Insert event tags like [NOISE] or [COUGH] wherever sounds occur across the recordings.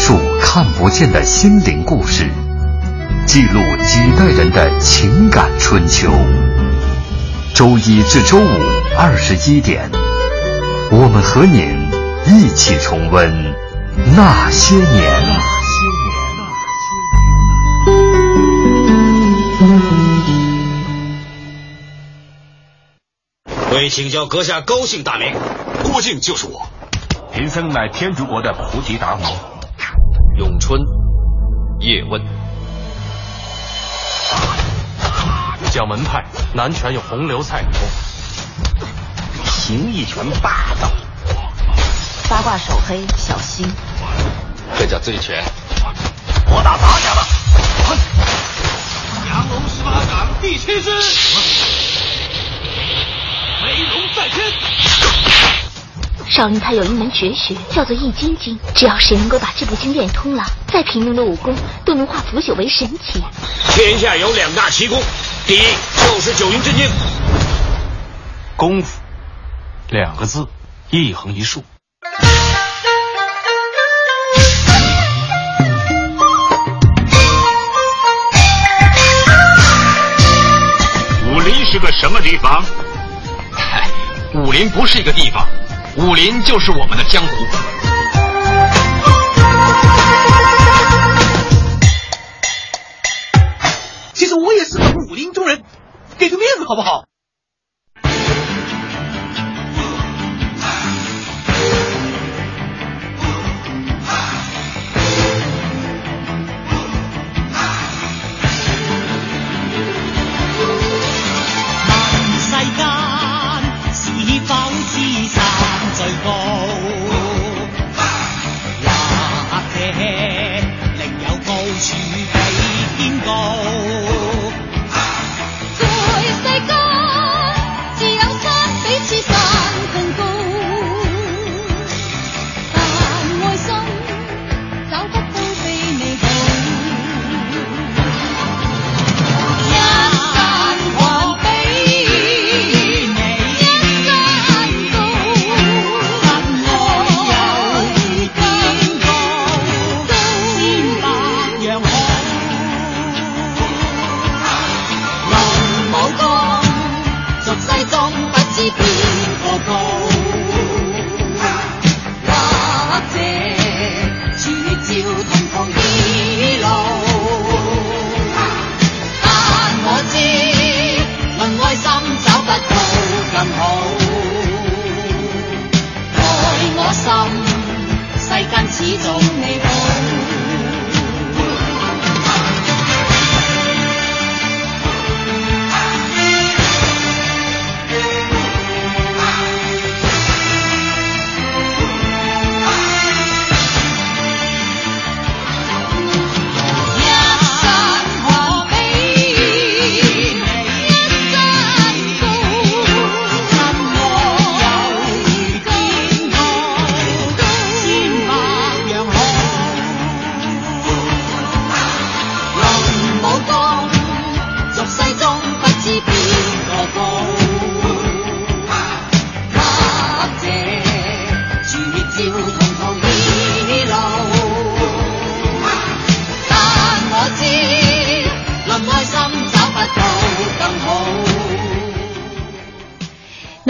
述看不见的心灵故事，记录几代人的情感春秋。周一至周五二十一点，我们和您一起重温那些年。为请教阁下高姓大名？郭靖就是我。贫僧乃天竺国的菩提达摩。咏春，叶问。讲门派，南拳有洪流蔡理功。形意拳霸道。八卦手黑小心。这叫醉拳。我打杂家了。哼！降龙十八掌第七式。飞龙在天。少林他有一门绝学，叫做易筋经。只要谁能够把这部经练通了，再平庸的武功都能化腐朽为神奇。天下有两大奇功，第一就是九阴真经。功夫，两个字，一横一竖。武林是个什么地方？嗨，武林不是一个地方。武林就是我们的江湖。其实我也是个武林中人，给个面子好不好？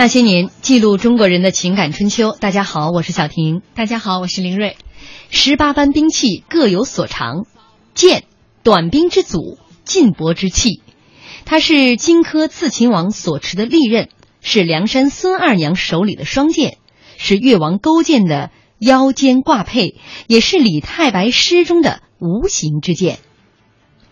那些年，记录中国人的情感春秋。大家好，我是小婷。大家好，我是林睿。十八般兵器各有所长，剑，短兵之祖，劲搏之器。它是荆轲刺秦王所持的利刃，是梁山孙二娘手里的双剑，是越王勾践的腰间挂佩，也是李太白诗中的无形之剑。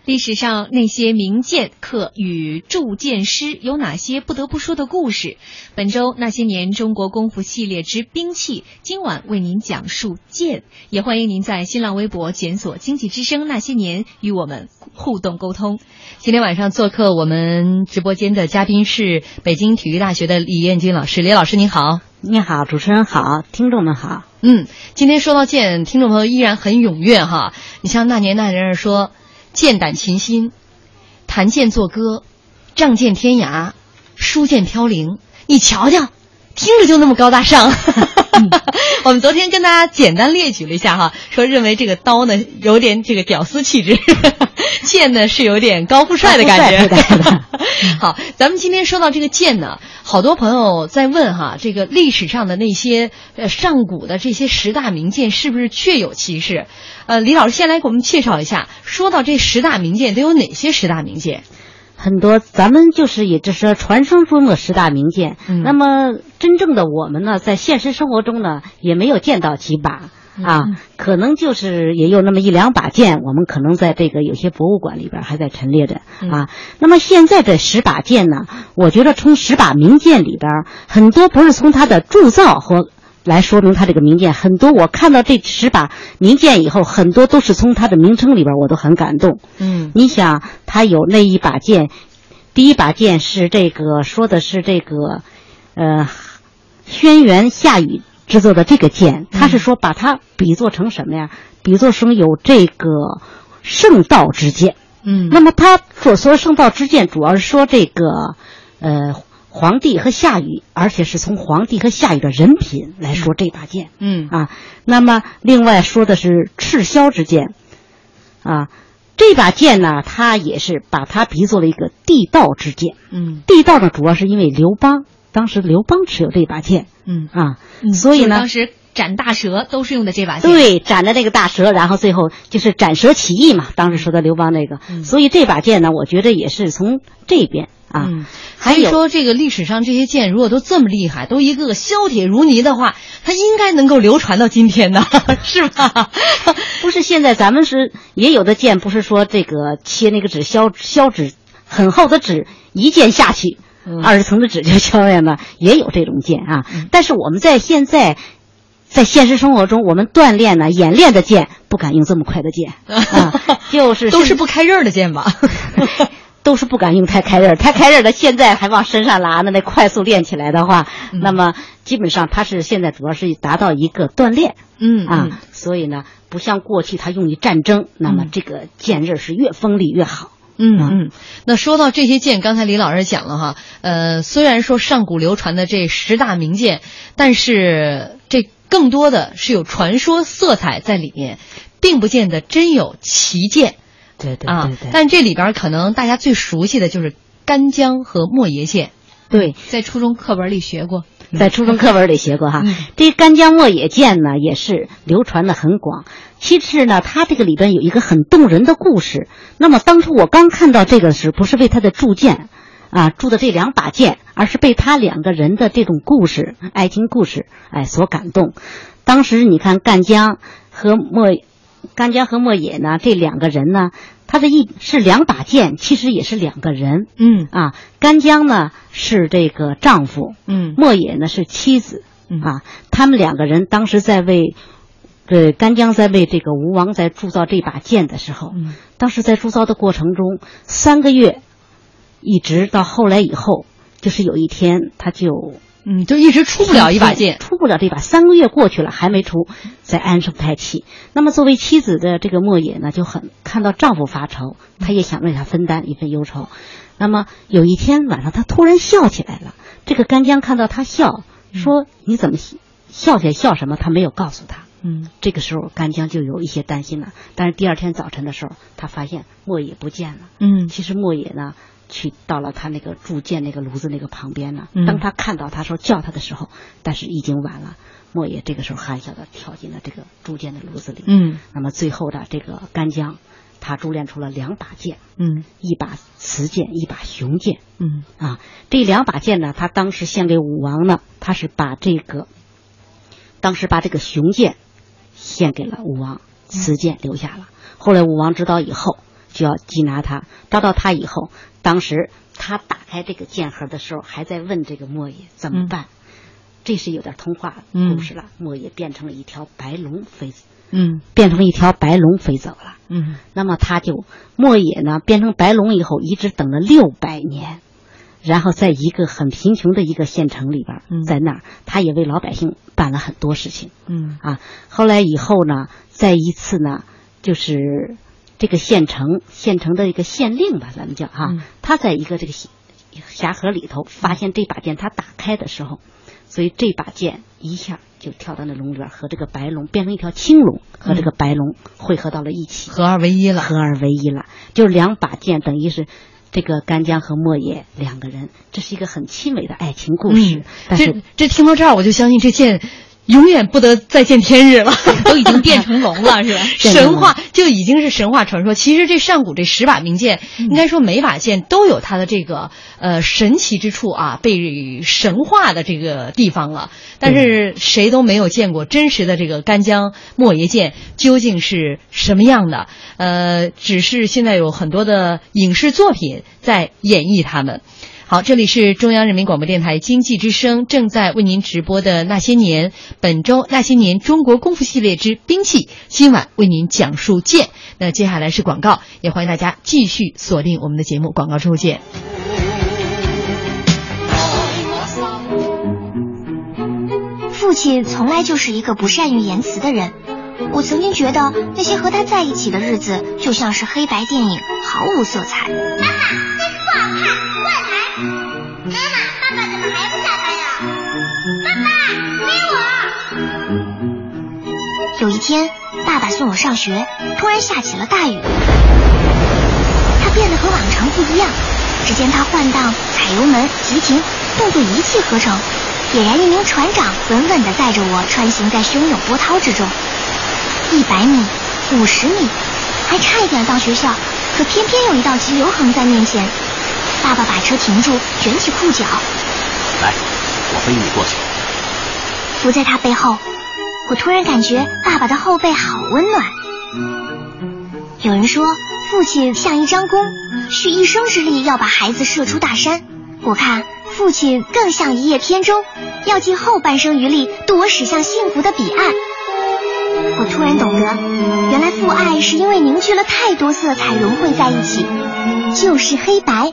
历史上那些名剑客与铸剑师有哪些不得不说的故事？本周那些年中国功夫系列之兵器，今晚为您讲述剑。也欢迎您在新浪微博检索“经济之声那些年”与我们互动沟通。今天晚上做客我们直播间的嘉宾是北京体育大学的李艳军老师，李老师您好，你好，主持人好，听众们好。嗯，今天说到剑，听众朋友依然很踊跃哈。你像那年那人说。剑胆琴心，弹剑作歌，仗剑天涯，书剑飘零。你瞧瞧，听着就那么高大上。[LAUGHS] 我们昨天跟大家简单列举了一下哈，说认为这个刀呢有点这个屌丝气质，[LAUGHS] 剑呢是有点高富帅的感觉。[LAUGHS] 好，咱们今天说到这个剑呢，好多朋友在问哈，这个历史上的那些呃上古的这些十大名剑是不是确有其事？呃，李老师先来给我们介绍一下，说到这十大名剑都有哪些十大名剑？很多，咱们就是也就是说传说中的十大名剑。嗯、那么真正的我们呢，在现实生活中呢，也没有见到几把。啊，可能就是也有那么一两把剑，我们可能在这个有些博物馆里边还在陈列着啊。那么现在这十把剑呢，我觉得从十把名剑里边，很多不是从它的铸造和来说明他这个名剑，很多我看到这十把名剑以后，很多都是从它的名称里边，我都很感动。嗯，你想，他有那一把剑，第一把剑是这个说的是这个，呃，轩辕夏禹。制作的这个剑，他是说把它比作成什么呀？比作成有这个圣道之剑。嗯，那么他所说圣道之剑，主要是说这个呃皇帝和夏禹，而且是从皇帝和夏禹的人品来说这把剑。嗯啊，那么另外说的是赤霄之剑。啊，这把剑呢，他也是把它比作了一个地道之剑。嗯，地道呢，主要是因为刘邦。当时刘邦持有这把剑，嗯啊，嗯、所以呢，当时斩大蛇都是用的这把剑，对，斩的那个大蛇，然后最后就是斩蛇起义嘛。当时说的刘邦那个，嗯、所以这把剑呢，我觉得也是从这边啊。嗯、还有说这个历史上这些剑如果都这么厉害，都一个个削铁如泥的话，它应该能够流传到今天呢，[LAUGHS] 是吧？不是现在咱们是也有的剑，不是说这个切那个纸削削纸很厚的纸一剑下去。二十层的纸就削下来，也有这种剑啊。嗯、但是我们在现在，在现实生活中，我们锻炼呢、演练的剑，不敢用这么快的剑啊，[LAUGHS] 就是都是不开刃的剑吧，[LAUGHS] 都是不敢用太开刃。太开刃的现在还往身上拉，那，那快速练起来的话，嗯、那么基本上它是现在主要是达到一个锻炼，嗯啊，所以呢，不像过去它用于战争，那么这个剑刃是越锋利越好。嗯嗯，那说到这些剑，刚才李老师讲了哈，呃，虽然说上古流传的这十大名剑，但是这更多的是有传说色彩在里面，并不见得真有奇剑。对对啊对对。但这里边可能大家最熟悉的就是干将和莫邪剑。对，在初中课文里学过，在初中课文里学过哈。嗯、这干将莫邪剑呢，也是流传的很广。其次呢，它这个里边有一个很动人的故事。那么当初我刚看到这个时，不是为他的铸剑，啊铸的这两把剑，而是被他两个人的这种故事、爱情故事，哎所感动。当时你看干将和莫，干将和莫野呢，这两个人呢，他的一是两把剑，其实也是两个人。嗯啊，干将呢是这个丈夫，嗯，莫野呢是妻子。嗯啊，他们两个人当时在为。这，干将在为这个吴王在铸造这把剑的时候，嗯，当时在铸造的过程中，三个月，一直到后来以后，就是有一天他就，嗯，就一直出不了一把剑，出不了这把，三个月过去了还没出，在安生太气。那么作为妻子的这个莫野呢，就很看到丈夫发愁，她也想为他分担一份忧愁。那么有一天晚上，她突然笑起来了。这个干将看到她笑，说：“你怎么笑起来？笑什么？”他没有告诉她。嗯，这个时候干将就有一些担心了。但是第二天早晨的时候，他发现莫野不见了。嗯，其实莫野呢，去到了他那个铸剑那个炉子那个旁边呢。嗯，当他看到他说叫他的时候，但是已经晚了。莫邪这个时候含笑的跳进了这个铸剑的炉子里。嗯，那么最后的这个干将，他铸炼出了两把剑。嗯，一把雌剑，一把雄剑。嗯，啊，这两把剑呢，他当时献给武王呢，他是把这个，当时把这个雄剑。献给了武王，雌剑留下了。后来武王知道以后，就要缉拿他。抓到他以后，当时他打开这个剑盒的时候，还在问这个莫野怎么办。嗯、这是有点童话故事了。嗯、莫野变成了一条白龙飞，嗯，变成了一条白龙飞走了。嗯，那么他就莫野呢，变成白龙以后，一直等了六百年。然后在一个很贫穷的一个县城里边，嗯、在那儿，他也为老百姓办了很多事情。嗯啊，后来以后呢，在一次呢，就是这个县城县城的一个县令吧，咱们叫哈，嗯、他在一个这个匣盒里头发现这把剑，他打开的时候，所以这把剑一下就跳到那龙里边，和这个白龙变成一条青龙，和这个白龙汇合到了一起，合二为一了。合二为一了，就是两把剑等于是。这个干将和莫邪两个人，这是一个很凄美的爱情故事。但是这听到这儿，我就相信这剑。永远不得再见天日了，[LAUGHS] 都已经变成龙了，[LAUGHS] 是吧？神话就已经是神话传说。其实这上古这十把名剑，应该说每把剑都有它的这个呃神奇之处啊，被神话的这个地方了。但是谁都没有见过真实的这个干将莫邪剑究竟是什么样的。呃，只是现在有很多的影视作品在演绎他们。好，这里是中央人民广播电台经济之声正在为您直播的那些年，本周那些年中国功夫系列之兵器，今晚为您讲述剑。那接下来是广告，也欢迎大家继续锁定我们的节目，广告之后见。父亲从来就是一个不善于言辞的人，我曾经觉得那些和他在一起的日子就像是黑白电影，毫无色彩。妈妈，这个不好看。妈妈，爸爸怎么还不下班呀？爸爸，给我。有一天，爸爸送我上学，突然下起了大雨。他变得和往常不一样。只见他换挡、踩油门、急停，动作一气呵成，俨然一名船长，稳稳地载着我穿行在汹涌波涛之中。一百米，五十米，还差一点到学校，可偏偏有一道急流横在面前。爸爸把车停住，卷起裤脚，来，我背你过去。伏在他背后，我突然感觉爸爸的后背好温暖。有人说，父亲像一张弓，蓄一生之力要把孩子射出大山。我看父亲更像一叶扁舟，要尽后半生余力渡我驶向幸福的彼岸。我突然懂得，原来父爱是因为凝聚了太多色彩融汇在一起，就是黑白。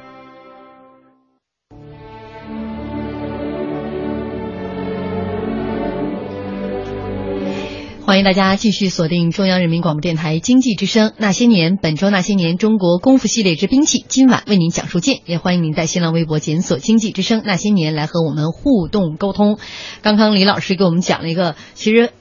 欢迎大家继续锁定中央人民广播电台经济之声《那些年》，本周《那些年中国功夫系列之兵器》，今晚为您讲述剑。也欢迎您在新浪微博检索“经济之声那些年”来和我们互动沟通。刚刚李老师给我们讲了一个，其实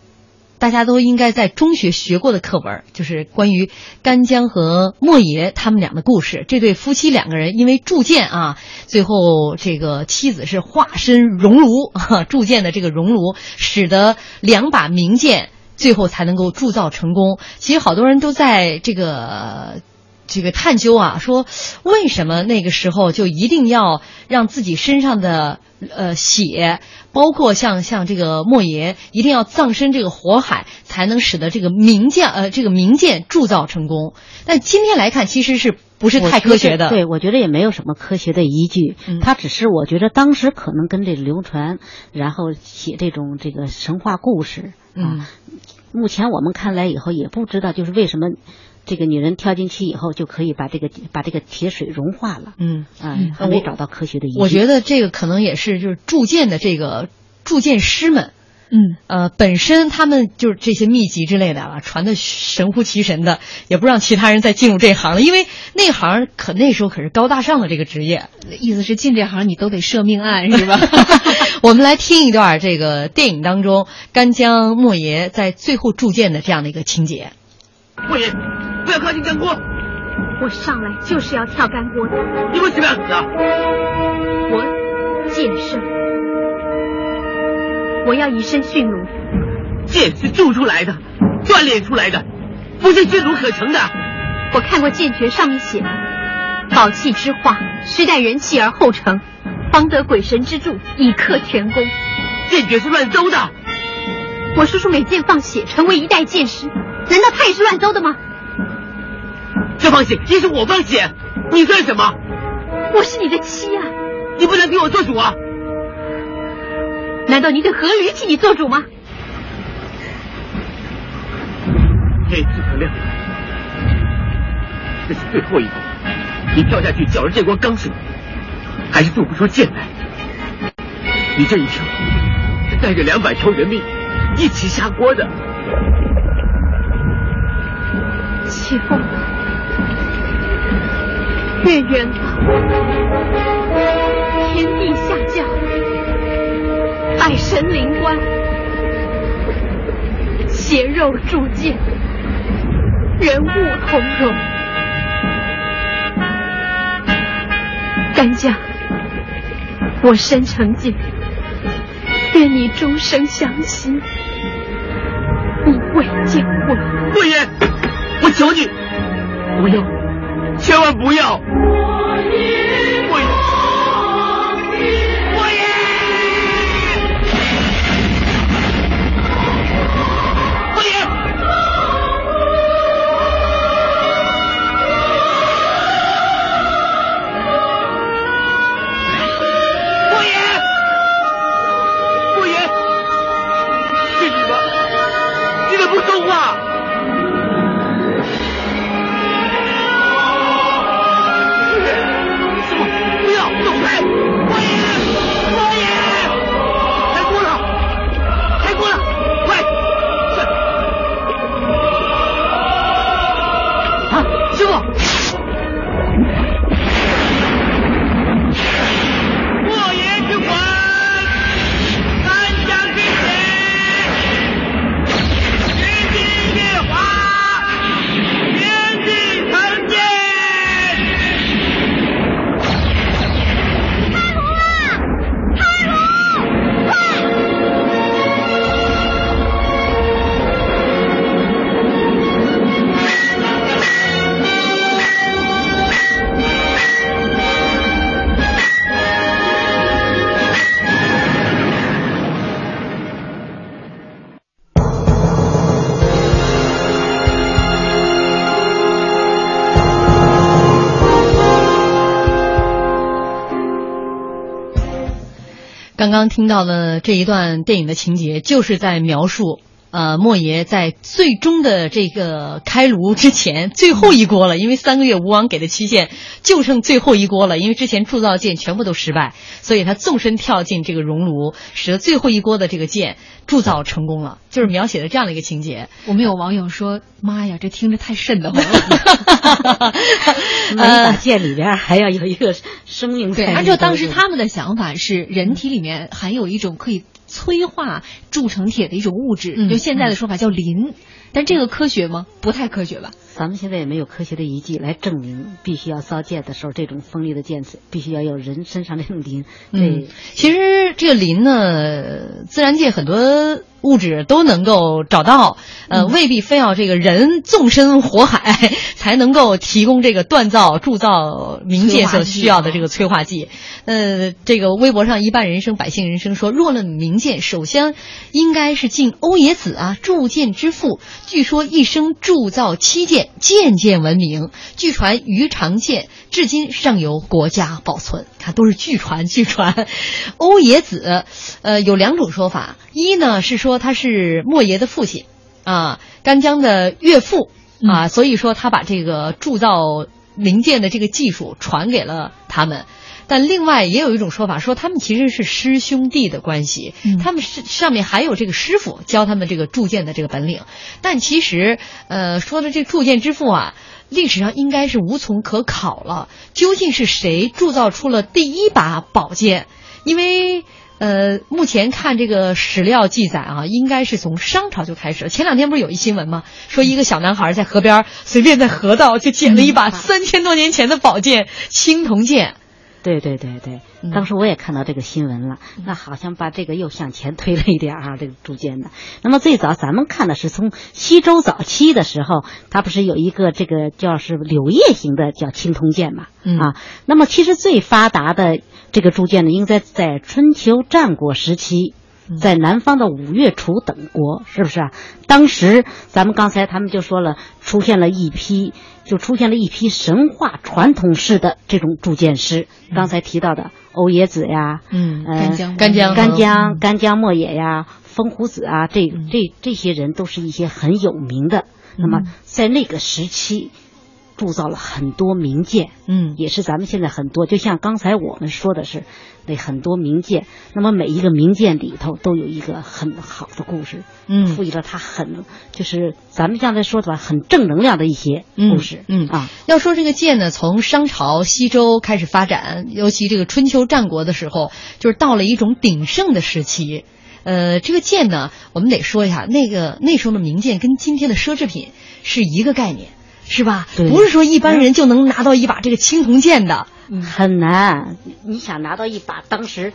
大家都应该在中学学过的课文，就是关于干将和莫邪他们俩的故事。这对夫妻两个人因为铸剑啊，最后这个妻子是化身熔炉，[LAUGHS] 铸剑的这个熔炉，使得两把名剑。最后才能够铸造成功。其实好多人都在这个这个探究啊，说为什么那个时候就一定要让自己身上的呃血，包括像像这个莫邪，一定要葬身这个火海，才能使得这个名将呃这个名剑铸造成功。但今天来看，其实是不是太科学的？对，我觉得也没有什么科学的依据。它只是我觉得当时可能跟这流传，然后写这种这个神话故事。嗯，目前我们看来以后也不知道，就是为什么这个女人跳进去以后就可以把这个把这个铁水融化了。嗯啊，还没找到科学的依据。我觉得这个可能也是就是铸剑的这个铸剑师们，嗯呃，本身他们就是这些秘籍之类的啊，传的神乎其神的，也不让其他人再进入这行了，因为那行可那时候可是高大上的这个职业。意思是进这行你都得设命案是吧？[LAUGHS] 我们来听一段这个电影当中干将莫邪在最后铸剑的这样的一个情节。莫邪，不要靠近干锅！我上来就是要跳干锅的。你为什么要死啊？我剑圣，我要以身殉奴。剑是铸出来的，锻炼出来的，不是君奴可成的。我看过剑诀上面写的：宝器之化，须待人气而后成。方得鬼神之助，以克全功。剑诀是乱诌的。我叔叔每剑放血，成为一代剑师，难道他也是乱诌的吗？这放血也是我放血，你算什么？我是你的妻啊！你不能替我做主啊！难道你的阖闾替你做主吗？天就快亮了，这是最后一关，你跳下去搅了这锅钢水，还是做不出剑来。你这一跳，是带着两百条人命一起下锅的。起风了，月圆了，天地下降，百神灵官，血肉铸剑，人物同荣。干将，我身成剑，愿你终生相惜，以未见我。贵爷，我求你，不要，千万不要！刚刚听到的这一段电影的情节，就是在描述。呃，莫爷在最终的这个开炉之前，最后一锅了，因为三个月吴王给的期限就剩最后一锅了，因为之前铸造剑全部都失败，所以他纵身跳进这个熔炉，使得最后一锅的这个剑铸造成功了，就是描写的这样的一个情节。我们有网友说：“妈呀，这听着太瘆得慌了。[LAUGHS] 每把剑里边还要有一个生命在对。按照当时他们的想法是，人体里面含有一种可以催化铸成铁的一种物质，嗯就现在的说法叫磷。但这个科学吗？不太科学吧？咱们现在也没有科学的遗迹来证明，必须要造剑的时候，这种锋利的剑必须要有人身上这种磷。嗯对，，其实这个磷呢，自然界很多物质都能够找到，呃，未必非要这个人纵身火海 [LAUGHS] 才能够提供这个锻造、铸造冥界所需要的这个催化剂。呃，这个微博上一般人生、百姓人生说，若论名剑，首先应该是敬欧冶子啊，铸剑之父。据说一生铸造七剑，件件闻名。据传鱼肠剑至今尚由国家保存。看，都是据传，据传。[LAUGHS] 欧冶子，呃，有两种说法，一呢是说他是莫邪的父亲，啊，干将的岳父啊，所以说他把这个铸造零件的这个技术传给了他们。但另外也有一种说法，说他们其实是师兄弟的关系，他们是上面还有这个师傅教他们这个铸剑的这个本领。但其实，呃，说的这铸剑之父啊，历史上应该是无从可考了。究竟是谁铸造出了第一把宝剑？因为呃，目前看这个史料记载啊，应该是从商朝就开始了。前两天不是有一新闻吗？说一个小男孩在河边随便在河道就捡了一把三千多年前的宝剑——青铜剑。对对对对，当时我也看到这个新闻了，那好像把这个又向前推了一点啊，[LAUGHS] 这个铸剑的。那么最早咱们看的是从西周早期的时候，它不是有一个这个叫是柳叶形的叫青铜剑嘛？啊，那么其实最发达的这个铸剑呢，应该在春秋战国时期。在南方的五岳楚等国，是不是啊？当时咱们刚才他们就说了，出现了一批，就出现了一批神话传统式的这种铸剑师。刚才提到的欧冶子呀，嗯，呃，干将干将干将干将莫邪呀，风胡子啊，这这这些人都是一些很有名的那么在那个时期。铸造了很多名剑，嗯，也是咱们现在很多，就像刚才我们说的是，那很多名剑。那么每一个名剑里头都有一个很好的故事，嗯，赋予了它很，就是咱们刚才说的吧，很正能量的一些故事，嗯啊。要说这个剑呢，从商朝、西周开始发展，尤其这个春秋战国的时候，就是到了一种鼎盛的时期。呃，这个剑呢，我们得说一下，那个那时候的名剑跟今天的奢侈品是一个概念。是吧？不是说一般人就能拿到一把这个青铜剑的，很难。你想拿到一把，当时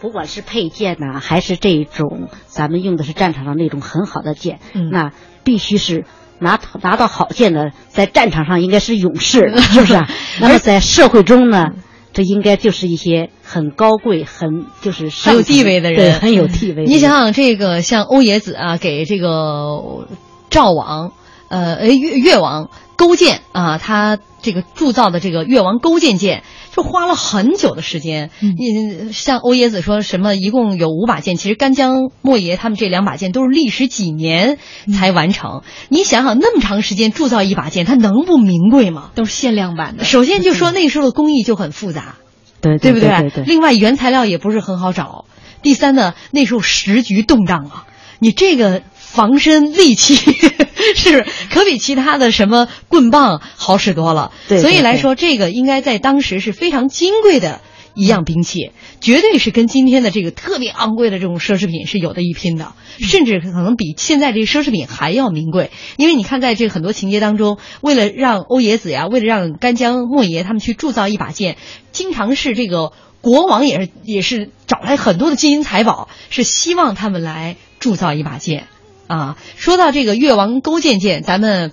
不管是佩剑呐，还是这种咱们用的是战场上那种很好的剑，那必须是拿拿到好剑的，在战场上应该是勇士，[LAUGHS] 是不是？那么在社会中呢，这应该就是一些很高贵、很就是很有地位的人，很有地位。你想想，这个像欧冶子啊，给这个赵王，呃，越越王。勾践啊，他这个铸造的这个越王勾践剑，就花了很久的时间。嗯，像欧冶子说什么，一共有五把剑，其实干将莫邪他们这两把剑都是历时几年才完成。你想想，那么长时间铸造一把剑，它能不名贵吗？都是限量版的。首先就说那时候的工艺就很复杂，对对不对？另外原材料也不是很好找。第三呢，那时候时局动荡啊，你这个。防身利器 [LAUGHS] 是可比其他的什么棍棒好使多了，所以来说，这个应该在当时是非常金贵的一样兵器，绝对是跟今天的这个特别昂贵的这种奢侈品是有的一拼的，甚至可能比现在这个奢侈品还要名贵。因为你看，在这个很多情节当中，为了让欧冶子呀，为了让干将莫邪他们去铸造一把剑，经常是这个国王也是也是找来很多的金银财宝，是希望他们来铸造一把剑。啊，说到这个越王勾践剑，咱们，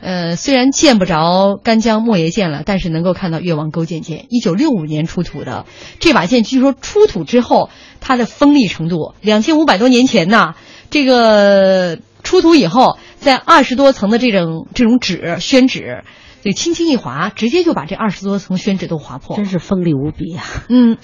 呃，虽然见不着干将莫邪剑了，但是能够看到越王勾践剑，一九六五年出土的这把剑，据说出土之后，它的锋利程度，两千五百多年前呐，这个出土以后，在二十多层的这种这种纸宣纸，就轻轻一划，直接就把这二十多层宣纸都划破，真是锋利无比啊！嗯，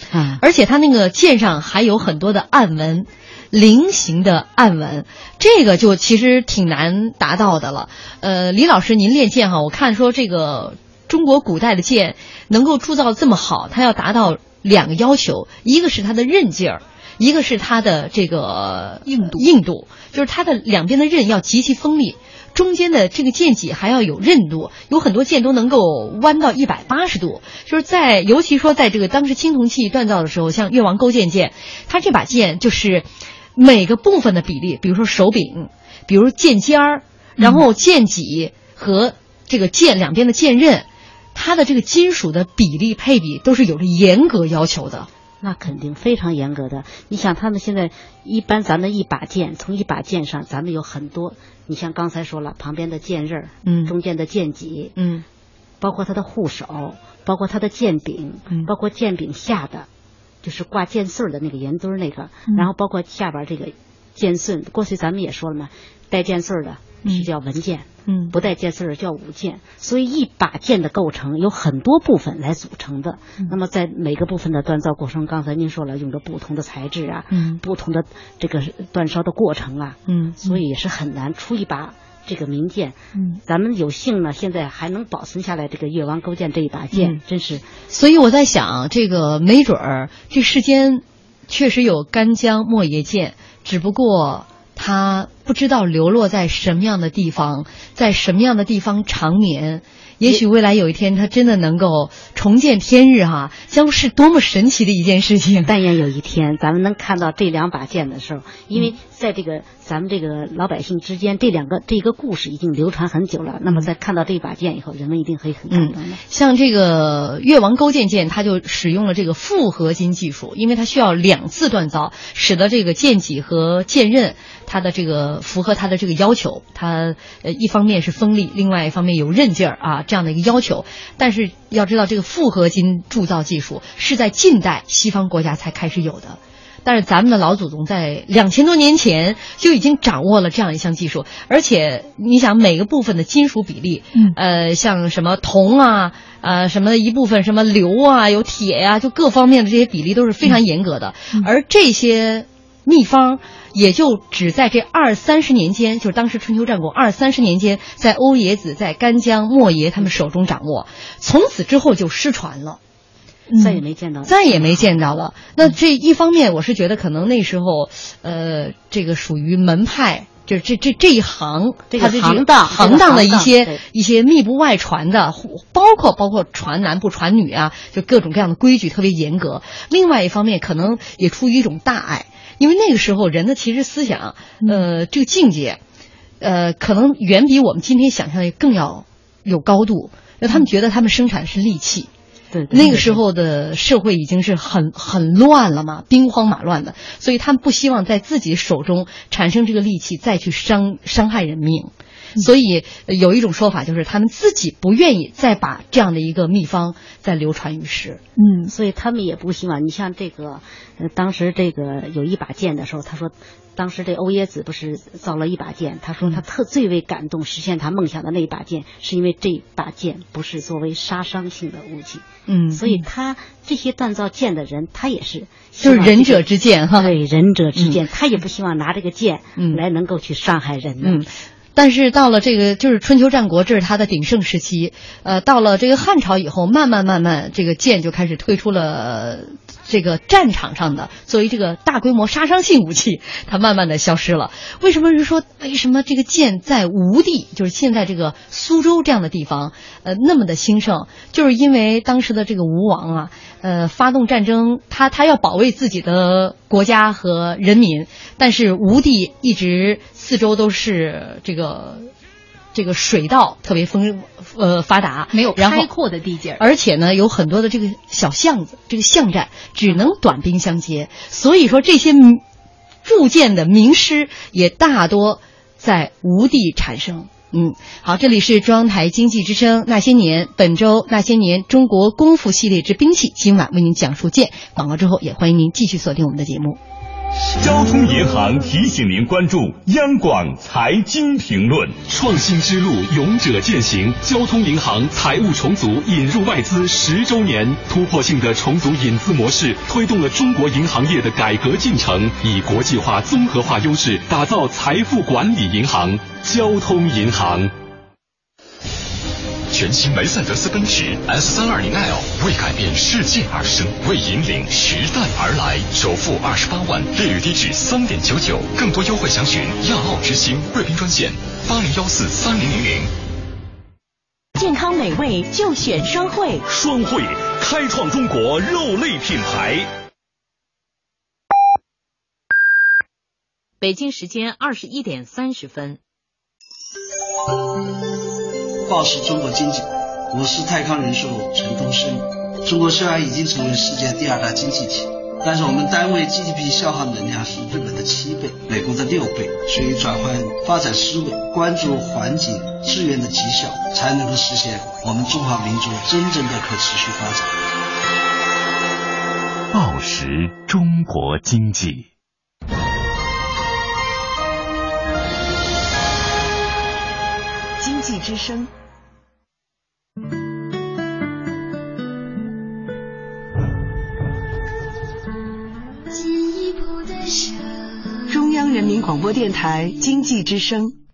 而且它那个剑上还有很多的暗纹。菱形的暗纹，这个就其实挺难达到的了。呃，李老师，您练剑哈，我看说这个中国古代的剑能够铸造这么好，它要达到两个要求，一个是它的韧劲儿，一个是它的这个硬度。硬度就是它的两边的刃要极其锋利，中间的这个剑脊还要有韧度。有很多剑都能够弯到一百八十度，就是在尤其说在这个当时青铜器锻造的时候，像越王勾践剑，它这把剑就是。每个部分的比例，比如说手柄，比如剑尖儿，然后剑脊和这个剑两边的剑刃，它的这个金属的比例配比都是有着严格要求的。那肯定非常严格的。你想，他们现在一般，咱们一把剑，从一把剑上，咱们有很多。你像刚才说了，旁边的剑刃，嗯，中间的剑脊，嗯，包括它的护手，包括它的剑柄，嗯，包括剑柄下的。就是挂剑穗的那个圆墩那个，然后包括下边这个剑穗，过去咱们也说了嘛，带剑穗的是叫文剑，嗯，不带剑穗的叫武剑。所以一把剑的构成有很多部分来组成的。那么在每个部分的锻造过程，刚才您说了，用着不同的材质啊，嗯，不同的这个锻烧的过程啊，嗯，所以也是很难出一把。这个名剑，嗯，咱们有幸呢，现在还能保存下来这个越王勾践这一把剑，真是。所以我在想，这个没准儿这世间确实有干将莫邪剑，只不过他不知道流落在什么样的地方，在什么样的地方长眠。也许未来有一天，他真的能够重见天日，哈，将是多么神奇的一件事情。但愿有一天，咱们能看到这两把剑的时候，因为在这个咱们这个老百姓之间，这两个这个故事已经流传很久了。那么在看到这把剑以后，人们一定会很感动的。像这个越王勾践剑，它就使用了这个复合金技术，因为它需要两次锻造，使得这个剑脊和剑刃。它的这个符合它的这个要求，它呃一方面是锋利，另外一方面有韧劲儿啊这样的一个要求。但是要知道，这个复合金铸造技术是在近代西方国家才开始有的，但是咱们的老祖宗在两千多年前就已经掌握了这样一项技术。而且你想，每个部分的金属比例，嗯，呃，像什么铜啊，呃，什么一部分什么硫啊，有铁呀，就各方面的这些比例都是非常严格的。而这些。秘方。也就只在这二三十年间，就是当时春秋战国二三十年间，在欧冶子、在干将、莫邪他们手中掌握，从此之后就失传了，再也没见到，再也没见到了。那这一方面，我是觉得可能那时候，呃，这个属于门派，就这这这一行，这个行当行当的一些一些密不外传的，包括包括传男不传女啊，就各种各样的规矩特别严格。另外一方面，可能也出于一种大爱。因为那个时候人的其实思想，呃，这个境界，呃，可能远比我们今天想象的更要有高度。那他们觉得他们生产的是利器，对，那个时候的社会已经是很很乱了嘛，兵荒马乱的，所以他们不希望在自己手中产生这个利器，再去伤伤害人命。所以有一种说法，就是他们自己不愿意再把这样的一个秘方再流传于世。嗯，所以他们也不希望。你像这个，呃，当时这个有一把剑的时候，他说，当时这欧冶子不是造了一把剑，他说他特最为感动，实现他梦想的那一把剑，是因为这把剑不是作为杀伤性的武器。嗯，所以他这些锻造剑的人，他也是就是仁者之剑哈，对，仁者之剑，他也不希望拿这个剑来能够去伤害人。嗯。但是到了这个就是春秋战国，这是它的鼎盛时期。呃，到了这个汉朝以后，慢慢慢慢，这个剑就开始退出了这个战场上的作为这个大规模杀伤性武器，它慢慢的消失了。为什么是说为什么这个剑在吴地，就是现在这个苏州这样的地方，呃，那么的兴盛？就是因为当时的这个吴王啊，呃，发动战争，他他要保卫自己的国家和人民，但是吴地一直。四周都是这个这个水道特别丰呃发达，没有开阔的地界而且呢有很多的这个小巷子，这个巷战只能短兵相接，所以说这些铸剑的名师也大多在吴地产生。嗯，好，这里是中央台经济之声那些年，本周那些年中国功夫系列之兵器，今晚为您讲述剑。广告之后也欢迎您继续锁定我们的节目。交通银行提醒您关注央广财经评论。创新之路，勇者践行。交通银行财务重组引入外资十周年，突破性的重组引资模式，推动了中国银行业的改革进程，以国际化、综合化优势，打造财富管理银行——交通银行。全新梅赛德斯奔驰 S 三二零 L 为改变世界而生，为引领时代而来。首付二十八万，利率低至三点九九，更多优惠详询亚奥之星贵宾专线八零幺四三零零零。健康美味就选双汇，双汇开创中国肉类品牌。北京时间二十一点三十分。报时中国经济，我是泰康人寿陈东升。中国虽然已经成为世界第二大经济体，但是我们单位 GDP 消耗能量是日本的七倍，美国的六倍。所以转换发展思维，关注环境资源的绩效，才能够实现我们中华民族真正的可持续发展。报时中国经济。之声，中央人民广播电台经济之声。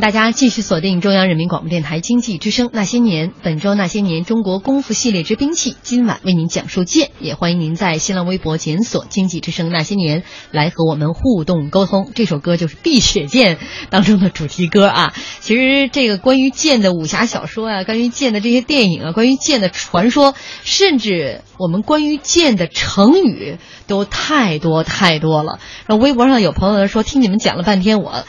大家继续锁定中央人民广播电台经济之声《那些年》，本周《那些年中国功夫系列之兵器》，今晚为您讲述剑。也欢迎您在新浪微博检索“经济之声那些年”来和我们互动沟通。这首歌就是《碧血剑》当中的主题歌啊。[LAUGHS] 其实这个关于剑的武侠小说啊，关于剑的这些电影啊，关于剑的传说，甚至我们关于剑的成语都太多太多了。那微博上有朋友说，听你们讲了半天，我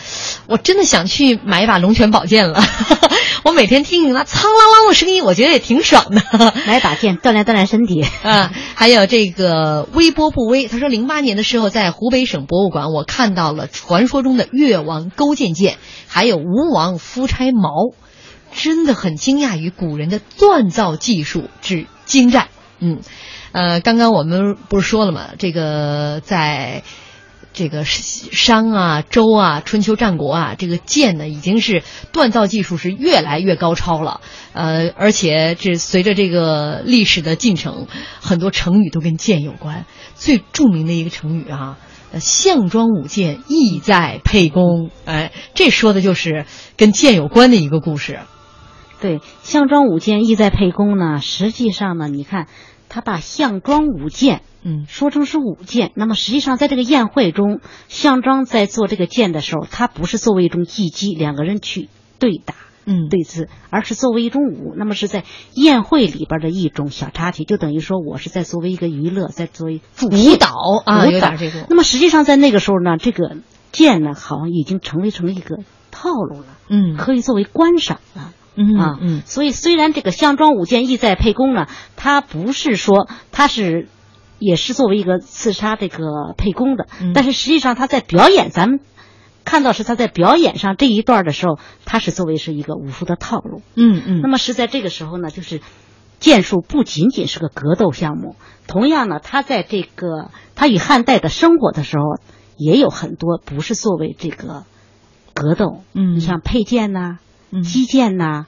我真的想去买一把龙泉宝剑了。[LAUGHS] 我每天听你那苍啷啷的声音，我觉得也挺爽的。买把剑锻炼锻炼身体啊。还有这个微波不微，他说零八年的时候在湖北省博物馆，我看到了传说中的越王勾践剑，还有吴王夫差矛，真的很惊讶于古人的锻造技术之精湛。嗯，呃，刚刚我们不是说了吗？这个在。这个商啊、周啊、春秋战国啊，这个剑呢，已经是锻造技术是越来越高超了。呃，而且这随着这个历史的进程，很多成语都跟剑有关。最著名的一个成语啊，呃，项庄舞剑，意在沛公。哎，这说的就是跟剑有关的一个故事。对，项庄舞剑，意在沛公呢，实际上呢，你看他把项庄舞剑。嗯，说成是舞剑，那么实际上在这个宴会中，项庄在做这个剑的时候，他不是作为一种技击，两个人去对打，嗯，对峙，而是作为一种舞。那么是在宴会里边的一种小插曲，就等于说我是在作为一个娱乐，在作为舞蹈啊，舞蹈这种。那么实际上在那个时候呢，这个剑呢，好像已经成为成一个套路了，嗯，可以作为观赏了。嗯啊，嗯，所以虽然这个项庄舞剑，意在沛公呢，他不是说他是。也是作为一个刺杀这个沛公的，嗯、但是实际上他在表演，咱们看到是他在表演上这一段的时候，他是作为是一个武术的套路。嗯嗯。那么是在这个时候呢，就是剑术不仅仅是个格斗项目，同样呢，他在这个他与汉代的生活的时候，也有很多不是作为这个格斗，嗯，你像佩剑呐、嗯、基建呐，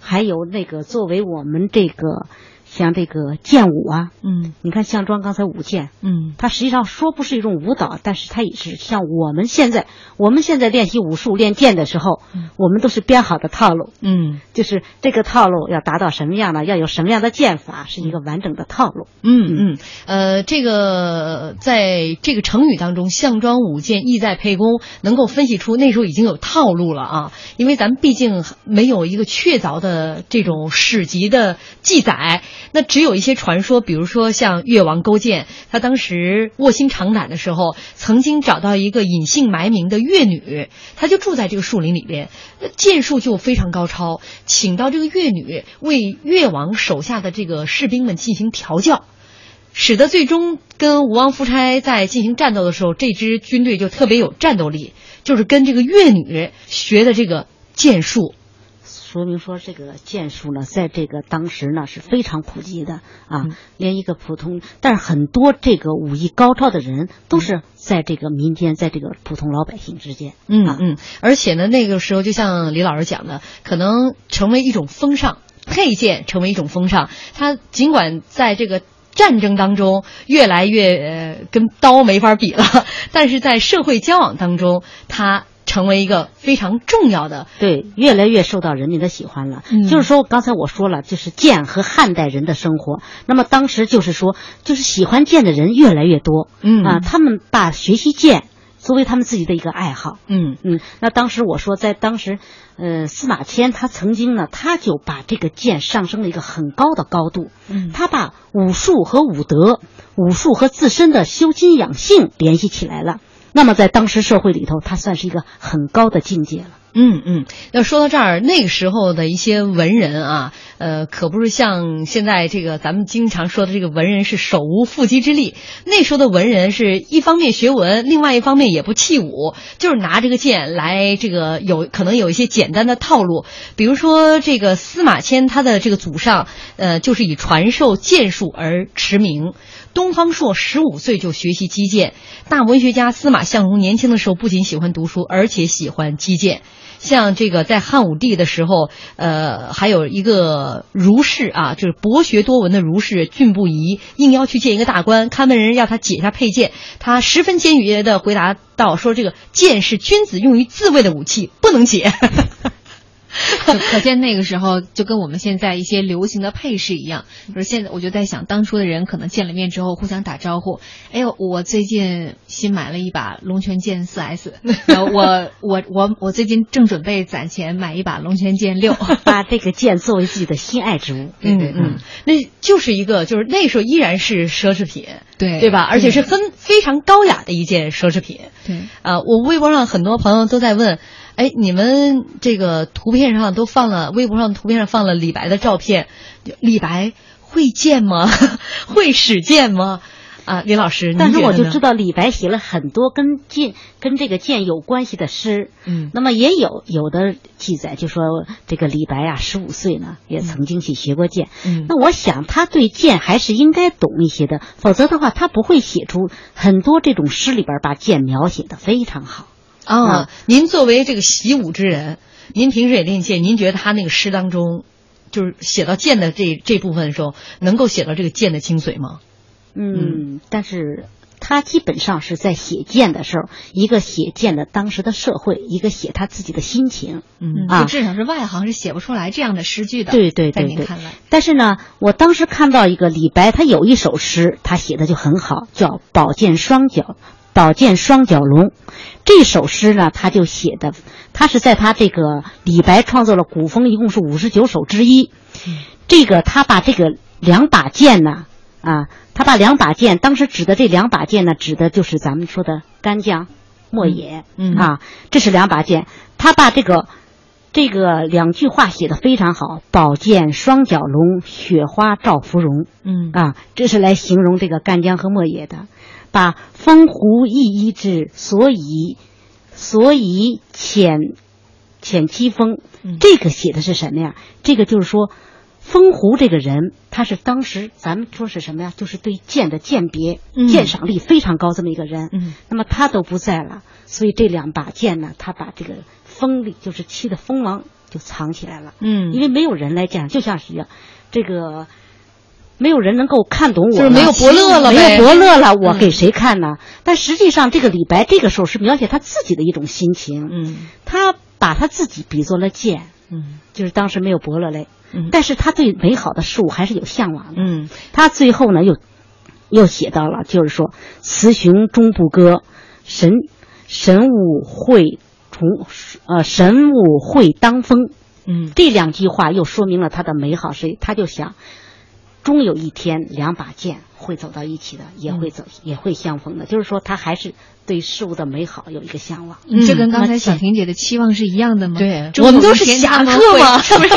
还有那个作为我们这个。像这个剑舞啊，嗯，你看项庄刚才舞剑，嗯，它实际上说不是一种舞蹈，但是它也是像我们现在我们现在练习武术练剑的时候，嗯、我们都是编好的套路，嗯，就是这个套路要达到什么样呢？要有什么样的剑法，是一个完整的套路。嗯嗯，呃，这个在这个成语当中，项庄舞剑，意在沛公，能够分析出那时候已经有套路了啊，因为咱们毕竟没有一个确凿的这种史籍的记载。那只有一些传说，比如说像越王勾践，他当时卧薪尝胆的时候，曾经找到一个隐姓埋名的越女，她就住在这个树林里边，剑术就非常高超，请到这个越女为越王手下的这个士兵们进行调教，使得最终跟吴王夫差在进行战斗的时候，这支军队就特别有战斗力，就是跟这个越女学的这个剑术。说明说这个剑术呢，在这个当时呢是非常普及的啊，嗯、连一个普通，但是很多这个武艺高超的人都是在这个民间，在这个普通老百姓之间。嗯啊、嗯，而且呢，那个时候就像李老师讲的，可能成为一种风尚，佩剑成为一种风尚。它尽管在这个战争当中越来越、呃、跟刀没法比了，但是在社会交往当中，它。成为一个非常重要的，对，越来越受到人民的喜欢了。嗯、就是说，刚才我说了，就是剑和汉代人的生活。那么当时就是说，就是喜欢剑的人越来越多。嗯啊，他们把学习剑作为他们自己的一个爱好。嗯嗯，那当时我说，在当时，呃，司马迁他曾经呢，他就把这个剑上升了一个很高的高度。嗯，他把武术和武德、武术和自身的修心养性联系起来了。那么在当时社会里头，他算是一个很高的境界了。嗯嗯，要说到这儿，那个时候的一些文人啊，呃，可不是像现在这个咱们经常说的这个文人是手无缚鸡之力。那时候的文人是一方面学文，另外一方面也不弃武，就是拿这个剑来这个有可能有一些简单的套路，比如说这个司马迁他的这个祖上，呃，就是以传授剑术而驰名。东方朔十五岁就学习击剑，大文学家司马相如年轻的时候不仅喜欢读书，而且喜欢击剑。像这个在汉武帝的时候，呃，还有一个儒士啊，就是博学多闻的儒士郡不疑，应邀去见一个大官，看门人要他解一下佩剑，他十分坚决的回答道：“说这个剑是君子用于自卫的武器，不能解。” [LAUGHS] 可可见那个时候就跟我们现在一些流行的配饰一样，就是现在我就在想，当初的人可能见了面之后互相打招呼，哎呦，我最近新买了一把龙泉剑四 S，[LAUGHS] 我我我我最近正准备攒钱买一把龙泉剑六，[LAUGHS] 把这个剑作为自己的心爱之物。嗯嗯，那就是一个就是那时候依然是奢侈品，对对吧？而且是很非常高雅的一件奢侈品。对啊，我微博上很多朋友都在问。哎，你们这个图片上都放了，微博上图片上放了李白的照片，李白会剑吗？[LAUGHS] 会使剑吗？啊，李老师，但是我就知道李白写了很多跟剑、跟这个剑有关系的诗。嗯，那么也有有的记载，就说这个李白啊，十五岁呢也曾经去学过剑。嗯，那我想他对剑还是应该懂一些的，否则的话他不会写出很多这种诗里边把剑描写的非常好。啊，您作为这个习武之人，您平时也练剑，您觉得他那个诗当中，就是写到剑的这这部分的时候，能够写到这个剑的精髓吗？嗯，但是他基本上是在写剑的时候，一个写剑的当时的社会，一个写他自己的心情。嗯啊，至少是外行是写不出来这样的诗句的。对对对对。但是呢，我当时看到一个李白，他有一首诗，他写的就很好，叫《宝剑双角》。宝剑双角龙，这首诗呢，他就写的，他是在他这个李白创作了古风，一共是五十九首之一。这个他把这个两把剑呢，啊，他把两把剑，当时指的这两把剑呢，指的就是咱们说的干将、莫邪，嗯啊，这是两把剑。他把这个这个两句话写的非常好，宝剑双角龙，雪花照芙蓉，嗯啊，这是来形容这个干将和莫邪的。把风胡一一之，所以所以遣遣七风，这个写的是什么呀？这个就是说，风胡这个人，他是当时咱们说是什么呀？就是对剑的鉴别、鉴赏力非常高这么一个人。嗯，那么他都不在了，所以这两把剑呢，他把这个锋利，就是漆的锋芒就藏起来了。嗯，因为没有人来讲，就像是一样，这个。没有人能够看懂我，就是没有伯乐了，没有伯乐了，我给谁看呢？但实际上，这个李白这个时候是描写他自己的一种心情。嗯，他把他自己比作了剑。嗯，就是当时没有伯乐嘞。嗯，但是他对美好的事物还是有向往的。嗯，他最后呢，又又写到了，就是说“雌雄终不割，神神武会重呃神武会当风”。嗯，这两句话又说明了他的美好所以，他就想。终有一天，两把剑会走到一起的，也会走，也会相逢的。就是说，他还是对事物的美好有一个向往。嗯，这跟刚才小婷姐的期望是一样的吗？对，我们都是侠客嘛，是不是？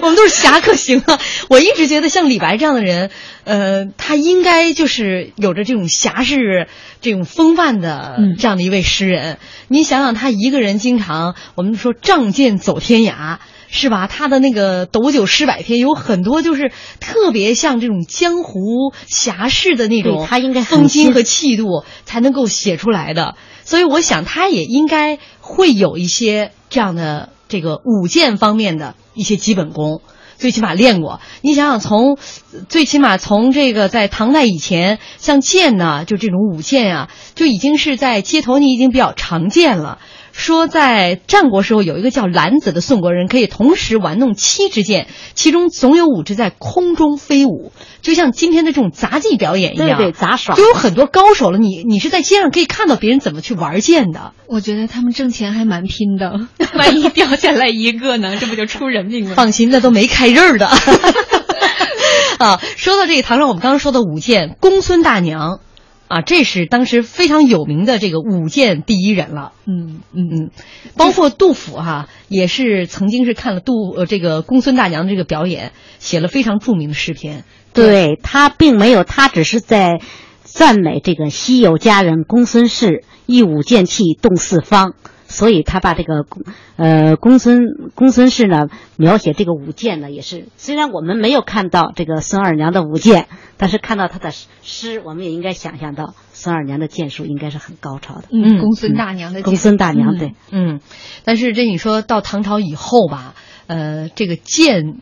我们都是侠客型啊！[LAUGHS] [LAUGHS] 我一直觉得像李白这样的人，呃，他应该就是有着这种侠士、这种风范的这样的一位诗人。你想想，他一个人经常，我们说仗剑走天涯。是吧？他的那个斗酒诗百篇有很多，就是特别像这种江湖侠士的那种，他应该风筋和气度才能够写出来的。所以我想，他也应该会有一些这样的这个舞剑方面的一些基本功，最起码练过。你想想，从最起码从这个在唐代以前，像剑呢，就这种舞剑啊，就已经是在街头你已经比较常见了。说在战国时候有一个叫蓝子的宋国人，可以同时玩弄七支箭，其中总有五支在空中飞舞，就像今天的这种杂技表演一样，对对杂耍就有很多高手了。你你是在街上可以看到别人怎么去玩剑的。我觉得他们挣钱还蛮拼的，[LAUGHS] 万一掉下来一个呢，这不就出人命了？放心，那都没开刃儿的。[LAUGHS] 啊，说到这个唐朝，我们刚刚说的舞剑，公孙大娘。啊，这是当时非常有名的这个舞剑第一人了。嗯嗯嗯，包括杜甫哈，也是曾经是看了杜呃这个公孙大娘这个表演，写了非常著名的诗篇。对他并没有，他只是在赞美这个西有佳人公孙氏一舞剑气动四方。所以他把这个公呃公孙公孙氏呢描写这个舞剑呢，也是虽然我们没有看到这个孙二娘的舞剑，但是看到他的诗，我们也应该想象到孙二娘的剑术应该是很高超的。嗯，公孙大娘的公孙大娘对，嗯，但是这你说到唐朝以后吧，呃，这个剑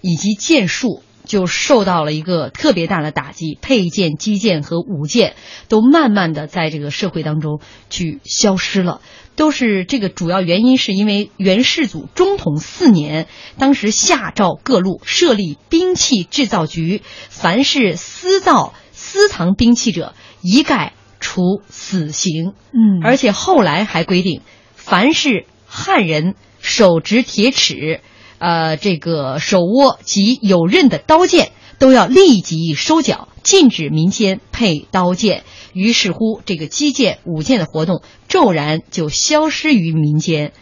以及剑术。就受到了一个特别大的打击，佩剑、击剑和舞剑都慢慢的在这个社会当中去消失了。都是这个主要原因，是因为元世祖中统四年，当时下诏各路设立兵器制造局，凡是私造、私藏兵器者，一概处死刑。嗯，而且后来还规定，凡是汉人手执铁尺。呃，这个手握及有刃的刀剑都要立即收缴，禁止民间配刀剑。于是乎，这个击剑、舞剑的活动骤然就消失于民间。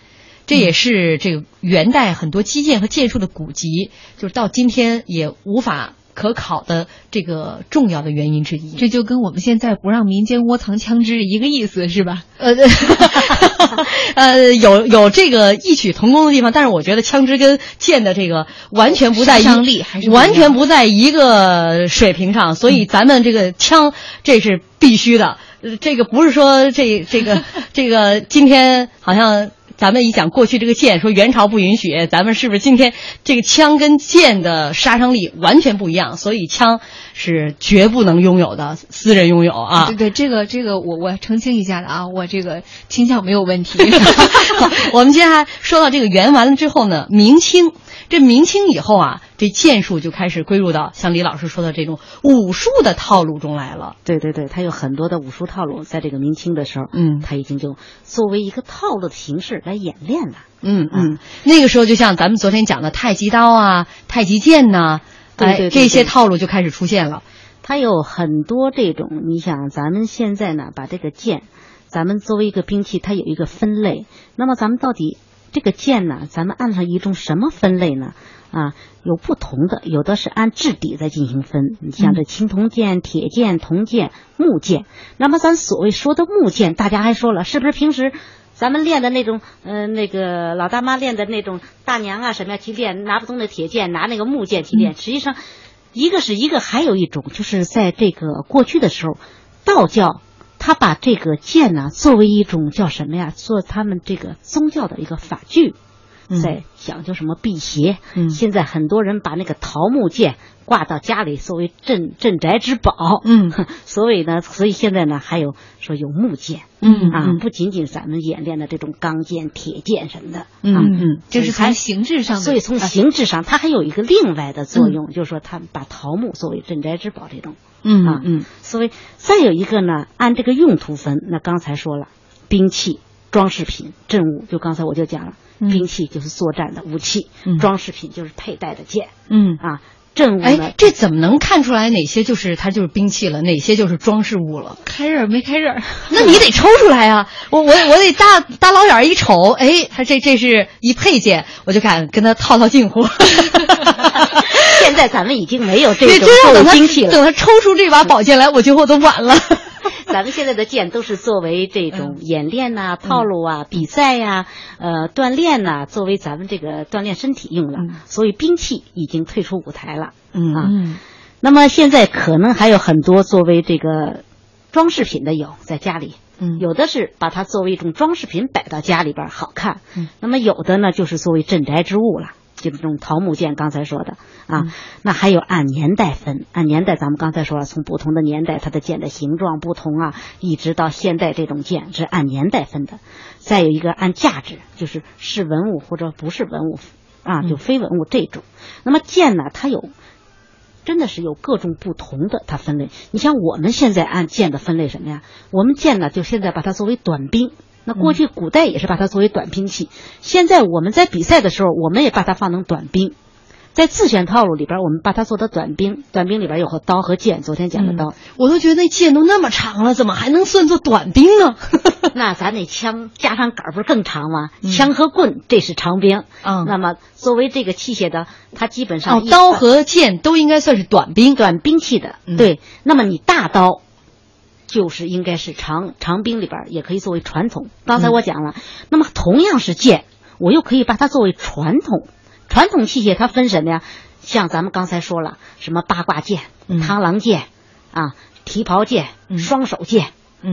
这也是这个元代很多击剑和剑术的古籍，就是到今天也无法。可考的这个重要的原因之一，这就跟我们现在不让民间窝藏枪支一个意思，是吧？[LAUGHS] 呃，[LAUGHS] 呃，有有这个异曲同工的地方，但是我觉得枪支跟剑的这个完全不在杀伤力还是完全不在一个水平上，所以咱们这个枪这是必须的，这个不是说这这个这个今天好像。咱们一讲过去这个剑，说元朝不允许，咱们是不是今天这个枪跟剑的杀伤力完全不一样？所以枪是绝不能拥有的，私人拥有啊。对对，这个这个我我澄清一下的啊，我这个倾向没有问题。[LAUGHS] [LAUGHS] 我们接下来说到这个元完了之后呢，明清。这明清以后啊，这剑术就开始归入到像李老师说的这种武术的套路中来了。对对对，它有很多的武术套路，在这个明清的时候，嗯，它已经就作为一个套路的形式来演练了。嗯嗯，那个时候就像咱们昨天讲的太极刀啊、太极剑呐，对这些套路就开始出现了。它有很多这种，你想咱们现在呢，把这个剑，咱们作为一个兵器，它有一个分类。那么咱们到底？这个剑呢，咱们按照一种什么分类呢？啊，有不同的，有的是按质地在进行分。你像这青铜剑、铁剑、铜剑、木剑。那么咱所谓说的木剑，大家还说了，是不是平时咱们练的那种，呃，那个老大妈练的那种大娘啊什么呀去练，拿不动的铁剑，拿那个木剑去练？实际上，一个是一个，还有一种就是在这个过去的时候，道教。他把这个剑呢，作为一种叫什么呀？做他们这个宗教的一个法具，在讲究什么辟邪。嗯，现在很多人把那个桃木剑挂到家里，作为镇镇宅之宝。嗯，[LAUGHS] 所以呢，所以现在呢，还有说有木剑。嗯啊，不仅仅咱们演练的这种钢剑、铁剑什么的。嗯嗯，这是从形制上。所以从形制上，它还有一个另外的作用，就是说，它把桃木作为镇宅之宝这种。嗯啊嗯，所以再有一个呢，按这个用途分。那刚才说了，兵器、装饰品、镇物，就刚才我就讲了，兵器就是作战的武器，装饰品就是佩戴的剑。嗯啊，镇物呢？哎，这怎么能看出来哪些就是它就是兵器了，哪些就是装饰物了？开刃没开刃？[LAUGHS] 那你得抽出来啊！我我我得大大老远一瞅，哎，他这这是一配件，我就敢跟他套套近乎。[LAUGHS] 现在咱们已经没有这种兵器了。等他抽出这把宝剑来，我觉得我都晚了。[LAUGHS] 咱们现在的剑都是作为这种演练呐、套路啊、比赛呀、呃锻炼呐，作为咱们这个锻炼身体用了。所以兵器已经退出舞台了。嗯啊，那么现在可能还有很多作为这个装饰品的有在家里。嗯，有的是把它作为一种装饰品摆到家里边好看。嗯，那么有的呢，就是作为镇宅之物了。就这种桃木剑，刚才说的啊，那还有按年代分，按年代咱们刚才说了，从不同的年代，它的剑的形状不同啊，一直到现代这种剑是按年代分的。再有一个按价值，就是是文物或者不是文物啊，就非文物这种。那么剑呢，它有真的是有各种不同的它分类。你像我们现在按剑的分类什么呀？我们剑呢，就现在把它作为短兵。那过去古代也是把它作为短兵器，现在我们在比赛的时候，我们也把它放成短兵。在自选套路里边，我们把它做的短兵，短兵里边有和刀和剑。昨天讲的刀，我都觉得那剑都那么长了，怎么还能算作短兵呢？[LAUGHS] 那咱那枪加上杆不是更长吗？枪和棍这是长兵。嗯，那么作为这个器械的，它基本上哦，刀和剑都应该算是短兵，短兵器的。对，那么你大刀。就是应该是长长兵里边也可以作为传统。刚才我讲了，那么同样是剑，我又可以把它作为传统。传统器械它分什么呀？像咱们刚才说了，什么八卦剑、螳螂剑啊、提袍剑、双手剑，嗯，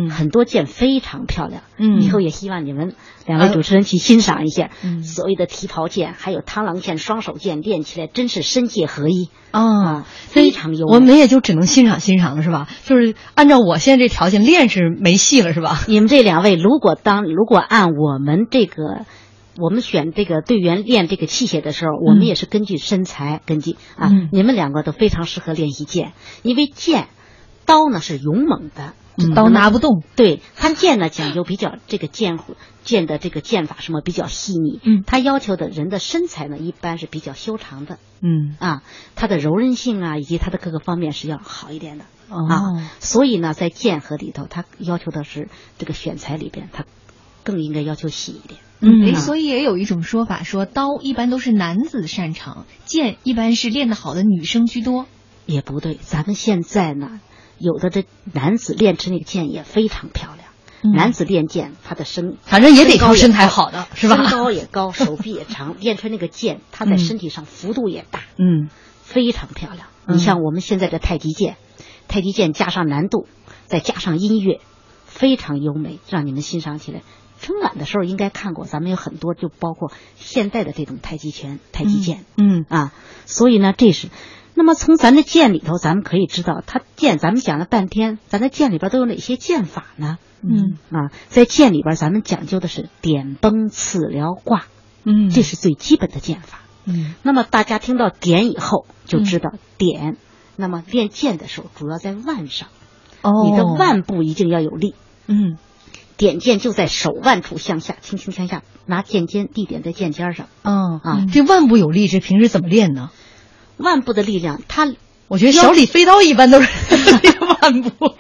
很多剑非常漂亮。嗯，以后也希望你们两位主持人去欣赏一下。嗯，所谓的提袍剑，还有螳螂剑、双手剑，练起来真是身界合一啊，非常优。我们也就只能欣赏欣赏了，是吧？就是按照我现在这条件练是没戏了，是吧？你们这两位，如果当如果按我们这个。我们选这个队员练这个器械的时候，我们也是根据身材，根据啊，你们两个都非常适合练习剑，因为剑刀呢是勇猛的，刀拿不动。对，它剑呢讲究比较这个剑剑的这个剑法什么比较细腻。嗯，它要求的人的身材呢一般是比较修长的。嗯啊，它的柔韧性啊以及它的各个方面是要好一点的。哦，啊，所以呢，在剑和里头，它要求的是这个选材里边，它更应该要求细一点。嗯，所以也有一种说法，说刀一般都是男子擅长，剑一般是练得好的女生居多。也不对，咱们现在呢，有的这男子练出那个剑也非常漂亮。男子练剑，他的身反正也得靠身材好的，是吧？身高也高，[LAUGHS] 手臂也长，练出那个剑，他在身体上幅度也大。嗯，非常漂亮。你像我们现在的太极剑，太极剑加上难度，再加上音乐，非常优美，让你们欣赏起来。春晚的时候应该看过，咱们有很多，就包括现代的这种太极拳、太极剑，嗯啊，所以呢，这是。那么从咱的剑里头，咱们可以知道，它剑咱们讲了半天，咱的剑里边都有哪些剑法呢？嗯啊，在剑里边，咱们讲究的是点、崩、刺、撩、挂，嗯，这是最基本的剑法。嗯，那么大家听到点以后，就知道点。那么练剑的时候，主要在腕上，哦，你的腕部一定要有力。嗯。点剑就在手腕处向下，轻轻向下，拿剑尖地点在剑尖上。嗯啊，这腕部有力，这平时怎么练呢？腕部的力量，他我觉得小李飞刀一般都是练腕部。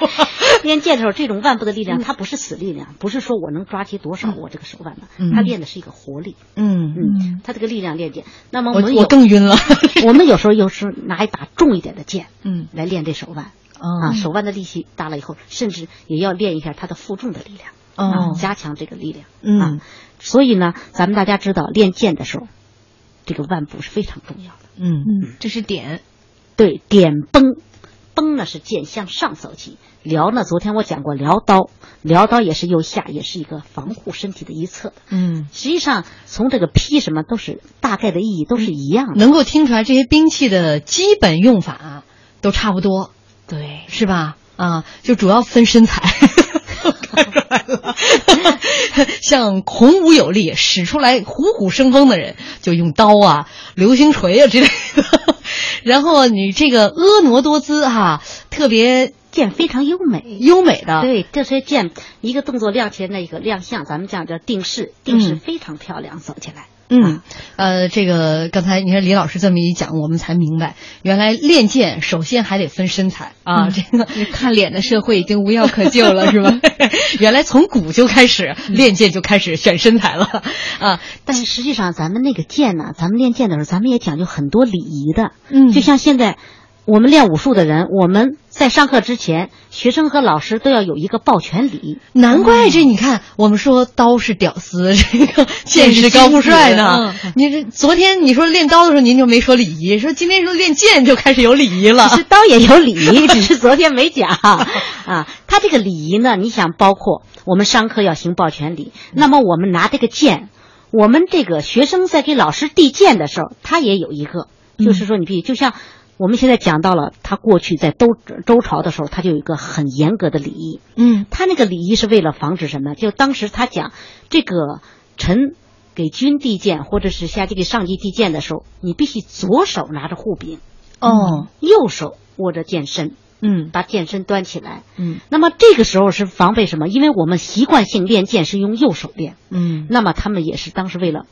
练剑的时候，这种腕部的力量，它不是死力量，不是说我能抓起多少我这个手腕的，它练的是一个活力。嗯嗯，它这个力量练剑。那么我们我更晕了。[LAUGHS] 我们有时候又是拿一把重一点的剑，嗯，来练这手腕。啊，手腕的力气大了以后，甚至也要练一下它的负重的力量。哦，加强这个力量，嗯，所以呢，咱们大家知道练剑的时候，这个腕部是非常重要的，嗯。嗯，这是点，对，点崩，崩呢是剑向上走起，辽呢，昨天我讲过辽刀，辽刀也是右下，也是一个防护身体的一侧的，嗯，实际上从这个劈什么都是大概的意义都是一样的，能够听出来这些兵器的基本用法都差不多，对，是吧？啊，就主要分身材。看出来了，像孔武有力、使出来虎虎生风的人，就用刀啊、流星锤啊之类的。然后你这个婀娜多姿哈，特别剑非常优美，优美的。对，这些剑一个动作亮起来，那个亮相，咱们讲叫定式，定式非常漂亮，走起来。嗯，呃，这个刚才你看李老师这么一讲，我们才明白，原来练剑首先还得分身材啊。这个看脸的社会已经无药可救了，是吧？[LAUGHS] 原来从古就开始练剑就开始选身材了 [LAUGHS] 啊。但是实际上，咱们那个剑呢，咱们练剑的时候，咱们也讲究很多礼仪的。嗯，就像现在我们练武术的人，我们在上课之前，学生和老师都要有一个抱拳礼。难怪这你看，我们说刀是屌丝，这个剑是高富帅呢。你这昨天你说练刀的时候，您就没说礼仪，说今天说练剑就开始有礼仪了。其实刀也有礼仪，只是昨天没讲 [LAUGHS] 啊。他这个礼仪呢，你想包括我们上课要行抱拳礼，那么我们拿这个剑。我们这个学生在给老师递剑的时候，他也有一个，就是说你必须就像我们现在讲到了，他过去在周周朝的时候，他就有一个很严格的礼仪。嗯，他那个礼仪是为了防止什么？就当时他讲这个臣给君递剑，或者是下级给上级递剑的时候，你必须左手拿着护柄，哦，右手握着剑身。嗯，把剑身端起来。嗯，那么这个时候是防备什么？因为我们习惯性练剑是用右手练。嗯，那么他们也是当时为了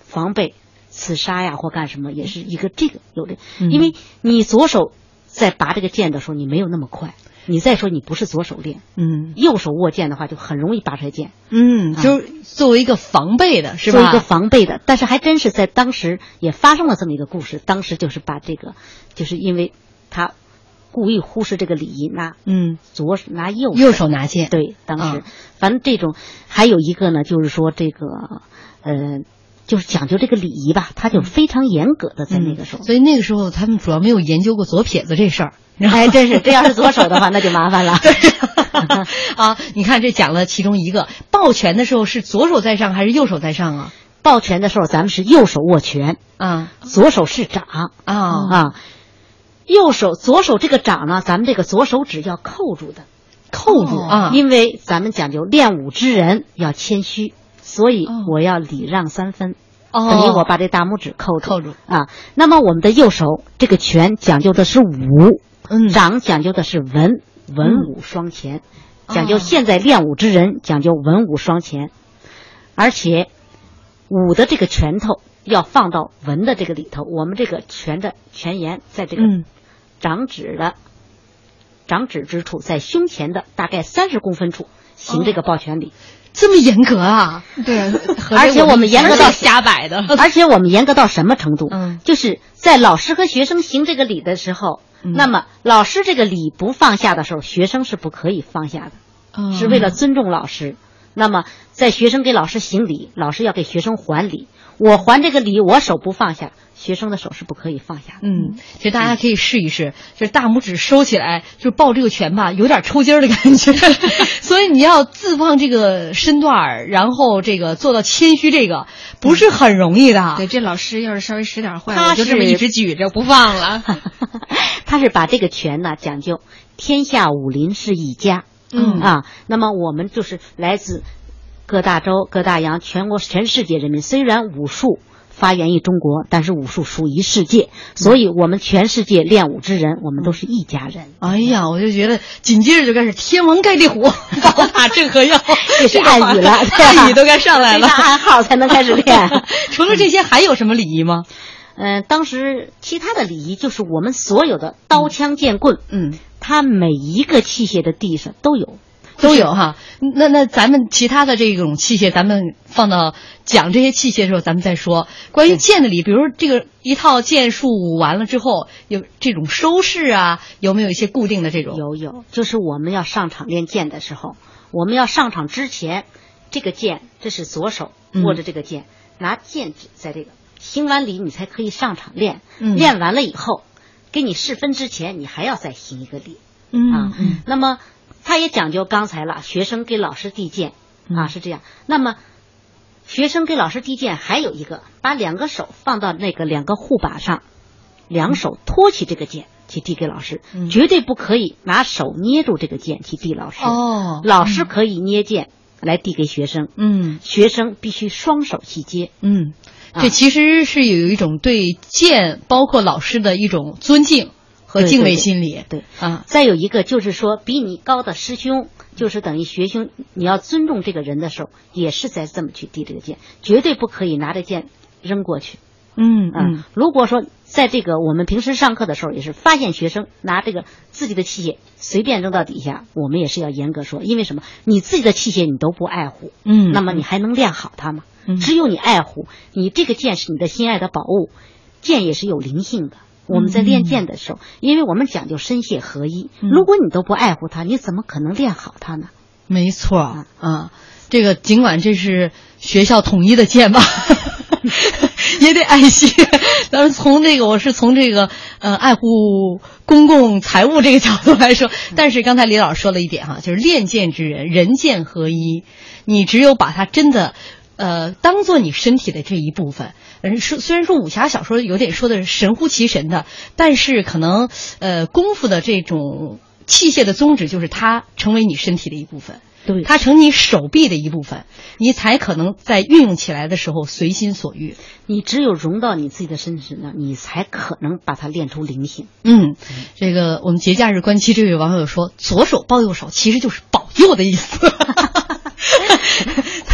防备刺杀呀或干什么，也是一个这个有的。嗯因为你左手在拔这个剑的时候，你没有那么快。你再说你不是左手练，嗯，右手握剑的话就很容易拔出来剑。嗯，就是作为一个防备的，是吧？作为一个防备的，但是还真是在当时也发生了这么一个故事。当时就是把这个，就是因为他故意忽视这个礼仪，拿嗯左手拿右右手拿剑。对，当时、啊反正这种还有一个呢，就是说这个呃，就是讲究这个礼仪吧，他就非常严格的在那个时候。所以那个时候他们主要没有研究过左撇子这事儿。哎，真是，这要是左手的话，那就麻烦了。啊，你看这讲了其中一个，抱拳的时候是左手在上还是右手在上啊？抱拳的时候，咱们是右手握拳，啊，左手是掌啊啊。右手左手这个掌呢，咱们这个左手指要扣住的，扣住啊，因为咱们讲究练武之人要谦虚，所以我要礼让三分。哦。等于我把这大拇指扣住，扣住。啊。那么我们的右手这个拳讲究的是武，嗯，掌讲究的是文，文武双全，讲究哦现在练武之人讲究文武双全，而且武的这个拳头要放到文的这个里头，我们这个拳的拳沿在这个嗯。掌指的掌指之处，在胸前的大概三十公分处行这个抱拳礼。这么严格啊？对，[LAUGHS] 而且我们严格到瞎摆的，[LAUGHS] 而且我们严格到什么程度？嗯，就是在老师和学生行这个礼的时候，嗯那么老师这个礼不放下的时候，学生是不可以放下的，嗯是为了尊重老师。那么在学生给老师行礼，老师要给学生还礼。我还这个礼，我手不放下，学生的手是不可以放下的。嗯，其实大家可以试一试，就是大拇指收起来，就抱这个拳吧，有点抽筋儿的感觉。[LAUGHS] 所以你要自放这个身段儿，然后这个做到谦虚，这个不是很容易的。对，这老师要是稍微使点坏，他我就这么一直举着不放了。[LAUGHS] 他是把这个拳呢讲究天下武林是一家，嗯啊，那么我们就是来自各大洲、各大洋、全国、全世界人民。虽然武术发源于中国，但是武术属于世界，所以我们全世界练武之人，我们都是一家人。哎呀，我就觉得紧接着就开始天王盖地虎，宝塔镇河妖，这是暗语了，[LAUGHS] 暗语都该上来了，打暗号才能开始练。[LAUGHS] 除了这些，还有什么礼仪吗？[LAUGHS] 嗯、当时其他的礼仪就是我们所有的刀枪剑棍，嗯，它每一个器械的地上都有。都有哈，那那咱们其他的这种器械，咱们放到讲这些器械的时候，咱们再说。关于剑的礼，比如这个一套剑术舞完了之后，有这种收式啊，有没有一些固定的这种？有有，就是我们要上场练剑的时候，我们要上场之前，这个剑这是左手嗯握着这个剑，拿剑指在这个行完礼，你才可以上场练。嗯练完了以后，给你试分之前，你还要再行一个礼。嗯啊，嗯那么他也讲究刚才了，学生给老师递剑嗯。啊是这样。那么学生给老师递剑还有一个，把两个手放到那个两个护把上，两手托起这个剑去递给老师，嗯。绝对不可以拿手捏住这个剑去递老师。哦老师可以捏剑来递给学生，嗯。学生必须双手去接。嗯，啊。这其实是有一种对剑，包括老师的一种尊敬和敬畏心理。对啊，再有一个就是说，比你高的师兄，就是等于学兄，你要尊重这个人的时候，也是在这么去递这个剑，绝对不可以拿着剑扔过去。嗯嗯，如果说在这个我们平时上课的时候，也是发现学生拿这个自己的器械随便扔到底下，我们也是要严格说，因为什么？你自己的器械你都不爱护，嗯那么你还能练好它吗？嗯只有你爱护，你这个剑是你的心爱的宝物，剑也是有灵性的。我们在练剑的时候，因为我们讲究身械合一，嗯如果你都不爱护它，你怎么可能练好它呢？没错啊，这个尽管这是学校统一的剑吧，[LAUGHS] 也得爱惜。咱们从这个，我是从这个呃爱护公共财物这个角度来说，[LAUGHS] 但是刚才李老师说了一点哈，就是练剑之人，人剑合一，你只有把它真的呃，当做你身体的这一部分。嗯，说虽然说武侠小说有点说的神乎其神的，但是可能呃功夫的这种器械的宗旨就是它成为你身体的一部分。对，它成你手臂的一部分，你才可能在运用起来的时候随心所欲。你只有融到你自己的身体呢，你才可能把它练出灵性。嗯，这个我们节假日观期这位网友说，左手抱右手其实就是保佑的意思，[LAUGHS]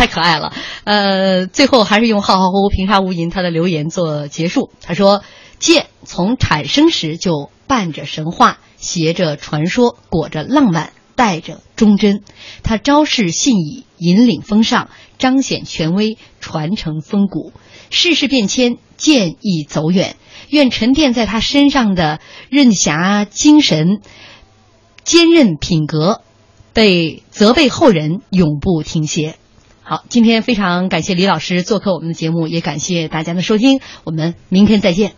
太可爱了。呃，最后还是用浩浩乎乎平沙无垠他的留言做结束。他说：“剑从产生时就伴着神话，携着传说，裹着浪漫。”带着忠贞，他昭示信义，引领风尚，彰显权威，传承风骨。世事变迁，剑亦走远。愿沉淀在他身上的任侠精神、坚韧品格，被责备后人永不停歇。好今天非常感谢李老师做客我们的节目也感谢大家的收听我们明天再见。